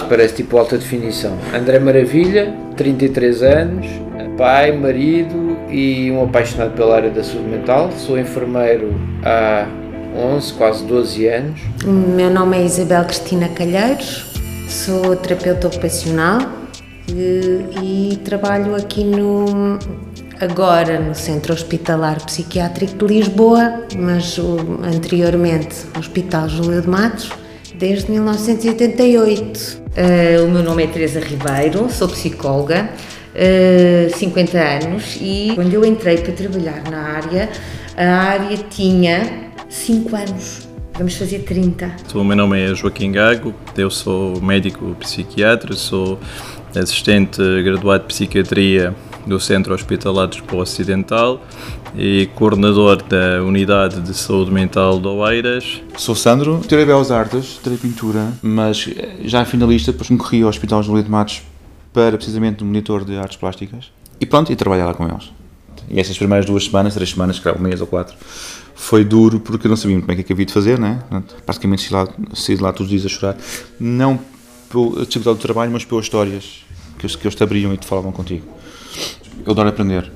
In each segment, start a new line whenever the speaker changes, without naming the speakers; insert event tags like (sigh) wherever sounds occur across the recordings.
Isto parece tipo alta definição. André Maravilha, 33 anos, pai, marido e um apaixonado pela área da saúde mental. Sou enfermeiro há 11, quase 12 anos.
Meu nome é Isabel Cristina Calheiros, sou terapeuta ocupacional e, e trabalho aqui no agora no Centro Hospitalar Psiquiátrico de Lisboa, mas anteriormente no Hospital Júlio de Matos, desde 1988. Uh,
eh, o meu nome é Teresa Ribeiro, sou psicóloga, uh, 50 anos, e quando eu entrei para trabalhar na área, a área tinha 5 anos. Vamos fazer 30.
O meu nome é Joaquim Gago, eu sou médico psiquiatra, sou assistente graduado de psiquiatria do Centro Hospitalar de Lisboa Ocidental e coordenador da Unidade de Saúde Mental de Oeiras.
Sou Sandro, tirei Belas Artes, tirei pintura, mas já finalista, depois concorri ao Hospital Júlio de Matos para precisamente um monitor de artes plásticas e pronto, e trabalhar lá com eles. E essas primeiras duas semanas, três semanas, claro, um mês ou quatro, foi duro porque eu não sabia como é que havia de fazer, né? Praticamente saí lá, saí lá todos os dias a chorar. Não pela dificuldade do trabalho, mas pelas histórias que eles, que eles te abriam e te falavam contigo. Eu adoro aprender.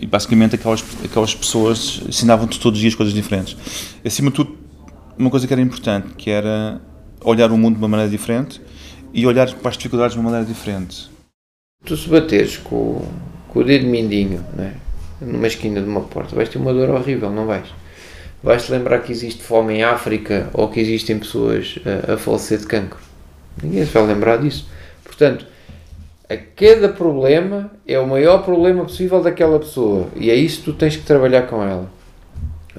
E basicamente aquelas, aquelas pessoas ensinavam-te todos os dias coisas diferentes. Acima de tudo, uma coisa que era importante, que era olhar o mundo de uma maneira diferente e olhar para as dificuldades de uma maneira diferente.
Tu se bateres com, com o dedo mindinho né, numa esquina de uma porta, vais ter uma dor horrível, não vais? Vais-te lembrar que existe fome em África ou que existem pessoas a, a falecer de cancro. Ninguém se vai lembrar disso. Portanto, a cada problema é o maior problema possível daquela pessoa e é isso que tu tens que trabalhar com ela.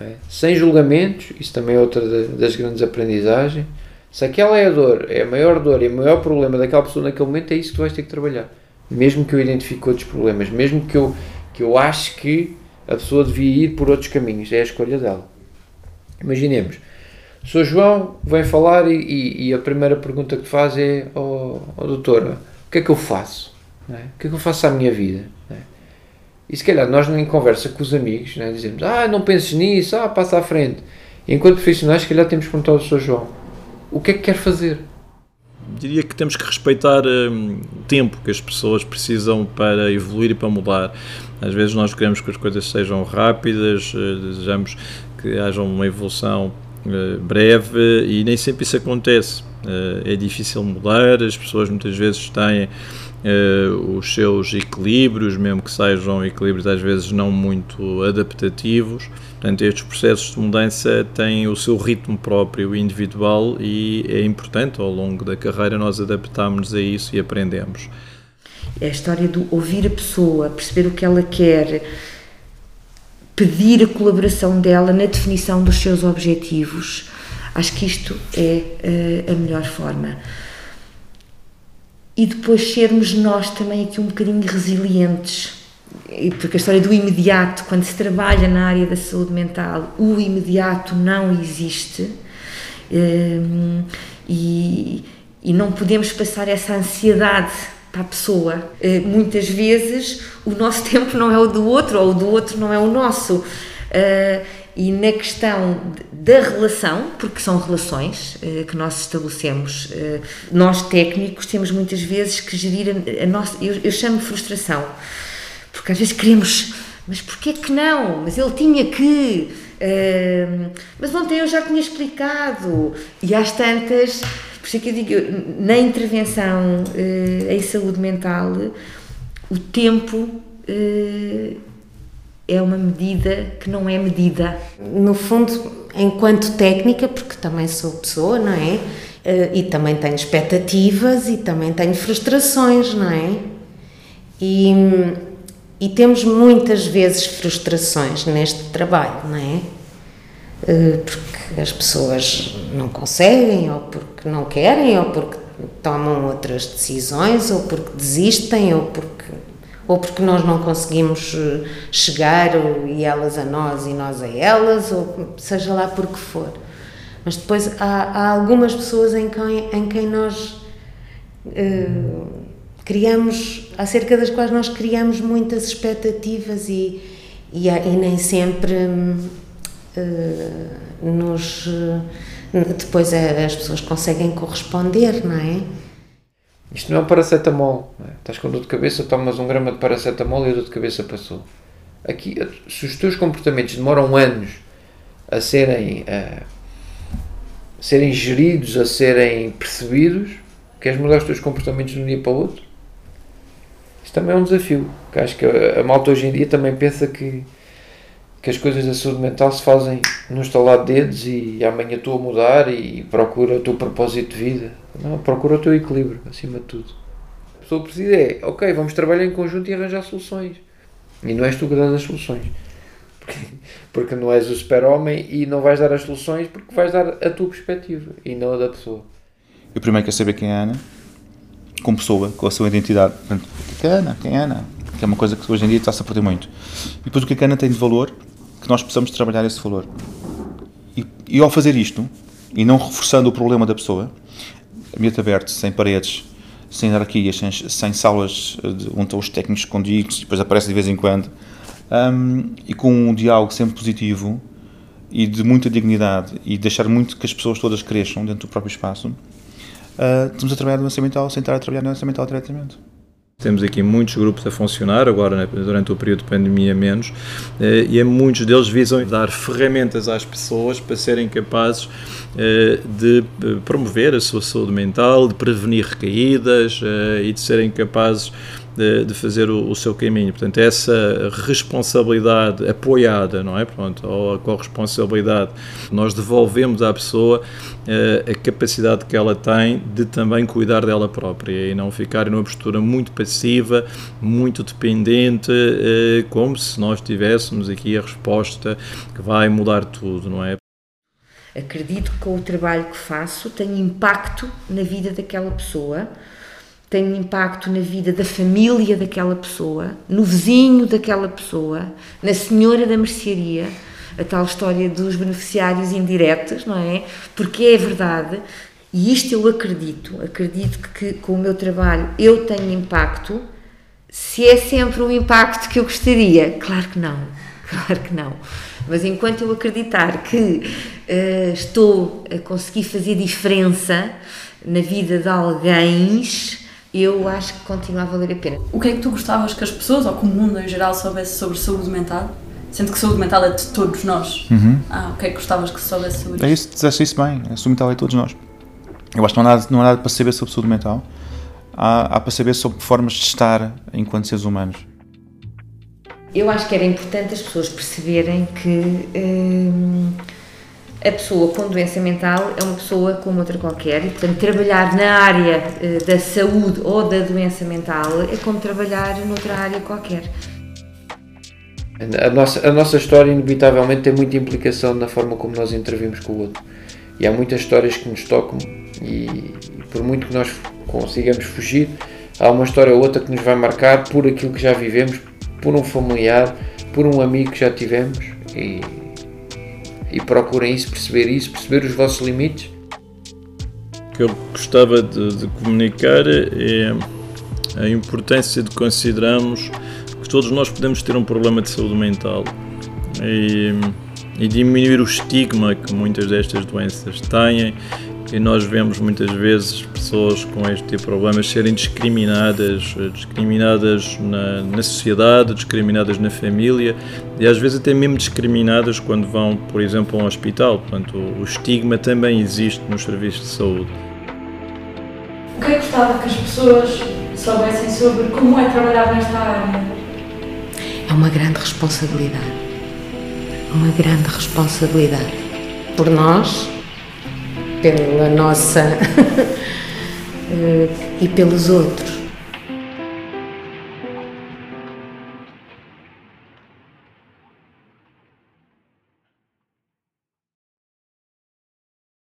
É? Sem julgamentos, isso também é outra das grandes aprendizagens. Se aquela é a dor, é a maior dor e o maior problema daquela pessoa naquele momento, é isso que tu vais ter que trabalhar. Mesmo que eu identifique outros problemas, mesmo que eu, que eu ache que a pessoa devia ir por outros caminhos, é a escolha dela. Imaginemos, o Sr. João vem falar e, e, e, a primeira pergunta que faz é: oh, oh doutora, que é que eu faço? É? O que é que eu faço à minha vida? É? E se calhar nós, em conversa com os amigos, é? dizemos: Ah, não penses nisso, ah, passa à frente. E enquanto profissionais, se calhar temos que perguntar ao Sr. João: O que é que quer fazer?
Diria que temos que respeitar hum, o tempo que as pessoas precisam para evoluir e para mudar. Às vezes nós queremos que as coisas sejam rápidas, uh, desejamos que haja uma evolução uh, breve e nem sempre isso acontece eh, é difícil mudar, as pessoas muitas vezes têm uh, os seus equilíbrios, mesmo que sejam equilíbrios às vezes não muito adaptativos. Portanto, estes processos de mudança têm o seu ritmo próprio individual e é importante ao longo da carreira nós adaptarmos a isso e aprendemos.
É a história do ouvir a pessoa, perceber o que ela quer, pedir a colaboração dela na definição dos seus objetivos Acho que isto é uh, a melhor forma. E depois sermos nós também aqui um bocadinho resilientes, porque a história do imediato, quando se trabalha na área da saúde mental, o imediato não existe um, e, e não podemos passar essa ansiedade para a pessoa. Uh, muitas vezes o nosso (laughs) tempo não é o do outro, ou o do outro não é o nosso. E na questão da relação, porque são relações uh, que nós estabelecemos, uh, nós técnicos temos muitas vezes que gerir a, a nossa, eu, eu chamo frustração, porque às vezes queremos, mas porquê que não? Mas ele tinha que, uh, mas ontem eu já tinha explicado, e às tantas, por isso é que eu digo, na intervenção em saúde mental, o tempo é uma medida que não é medida.
No fundo, enquanto técnica, porque também sou pessoa, não é? Eh, e também tenho expectativas e também tenho frustrações, não é? E, e temos muitas vezes frustrações neste trabalho, não é? Eh, porque as pessoas não conseguem, ou porque não querem, ou porque tomam outras decisões, ou porque desistem, ou porque ou porque nós não conseguimos eh, chegar, ou, e elas a nós e nós a elas, ou seja lá por que for. Mas depois há, há algumas pessoas em quem, em quem nós uh, criamos, acerca das quais nós criamos muitas expectativas e, e, e nem sempre uh, nos. Uh, depois as pessoas conseguem corresponder, não é?
Isto não é um paracetamol. Não é? Estás com dor de cabeça, tomas um grama de paracetamol e a dor de cabeça passou. Aqui, se os teus comportamentos demoram anos a serem, a serem geridos, a serem percebidos, queres mudar os teus comportamentos de um dia para o outro? Isto também é um desafio. Que acho que a, a malta hoje em dia também pensa que, que as coisas da saúde mental se fazem no estalar de dedos e amanhã estou a mudar e procura o teu propósito de vida. Não, procura o teu equilíbrio, acima de tudo. A pessoa precisa é, ok, vamos trabalhar em conjunto e arranjar soluções. E não és tu que dás as soluções. Porque, porque não és o super-homem e não vais dar as soluções porque vais dar a tua perspectiva e não a da pessoa.
Eu primeiro quero saber quem é a Ana, como pessoa, com a sua identidade. Portanto, quem é a Ana? Quem é Ana? Que é uma coisa que hoje em dia está-se a perder muito. E depois o que é a Ana tem de valor, que nós precisamos trabalhar esse valor. E, e ao fazer isto, e não reforçando o problema da pessoa, ambiente aberto, sem paredes, sem hierarquias, sem, sem salas de, onde estão os técnicos escondidos, depois aparece de vez em quando, um, e com um diálogo sempre positivo e de muita dignidade e deixar muito que as pessoas todas cresçam dentro do próprio espaço, uh, estamos a trabalhar no lançamento sem estar a trabalhar no lançamento diretamente.
Temos aqui muitos grupos a funcionar, agora né, durante o período de pandemia menos, eh, e muitos deles visam dar ferramentas às pessoas para serem capazes eh, de eh, promover a sua saúde mental, de prevenir recaídas e de serem capazes de, de fazer o, o, seu caminho. Portanto, essa responsabilidade apoiada, não é? Pronto, ou a corresponsabilidade, nós devolvemos à pessoa uh, a capacidade que ela tem de também cuidar dela própria e não ficar numa postura muito passiva, muito dependente, uh, como se nós tivéssemos aqui a resposta que vai mudar tudo, não é?
Acredito que com o trabalho que faço tem impacto na vida daquela pessoa tem um impacto na vida da família daquela pessoa, no vizinho daquela pessoa, na senhora da mercearia, a tal história dos beneficiários indiretos, não é? Porque é verdade, e isto eu acredito, acredito que, com o meu trabalho eu tenho impacto. Se é sempre o impacto que eu gostaria, claro que não, (laughs) claro que não. Mas enquanto eu acreditar que uh, estou a conseguir fazer diferença na vida de alguém, eu acho que continua a valer a pena.
O que é que tu gostavas que as pessoas, ou que o mundo em geral, soubesse sobre saúde mental? Sendo que saúde mental é de todos nós.
Uhum.
Ah, o que é que gostavas que se soubesse sobre isso?
É isso, disseste isso bem. A saúde mental é de todos nós. Eu acho que não há nada, não há nada para saber sobre saúde mental. Há, há para saber sobre formas de estar enquanto seres humanos.
Eu acho que era importante as pessoas perceberem que. Hum, a pessoa com doença mental é uma pessoa como outra qualquer e, portanto, trabalhar na área eh, da saúde ou da doença mental é como trabalhar noutra área qualquer.
A nossa, a nossa história, inevitavelmente, tem muita implicação na forma como nós intervimos com o outro. E há muitas histórias que nos tocam, e, e por muito que nós consigamos fugir, há uma história ou outra que nos vai marcar por aquilo que já vivemos, por um familiar, por um amigo que já tivemos. E, e procurem isso, perceber isso, perceber os vossos limites.
O que eu gostava de, de comunicar é a importância de considerarmos que todos nós podemos ter um problema de saúde mental e, e diminuir o estigma que muitas destas doenças têm e nós vemos muitas vezes pessoas com este tipo de problemas serem discriminadas, discriminadas na, na sociedade, discriminadas na família e às vezes até mesmo discriminadas quando vão, por exemplo, a um hospital. Portanto, o, estigma também existe nos serviços de saúde.
O que é que gostava que as pessoas soubessem sobre como é trabalhar nesta área?
É uma grande responsabilidade. Uma grande responsabilidade. Por nós, pela nossa (laughs) eh, e pelos outros.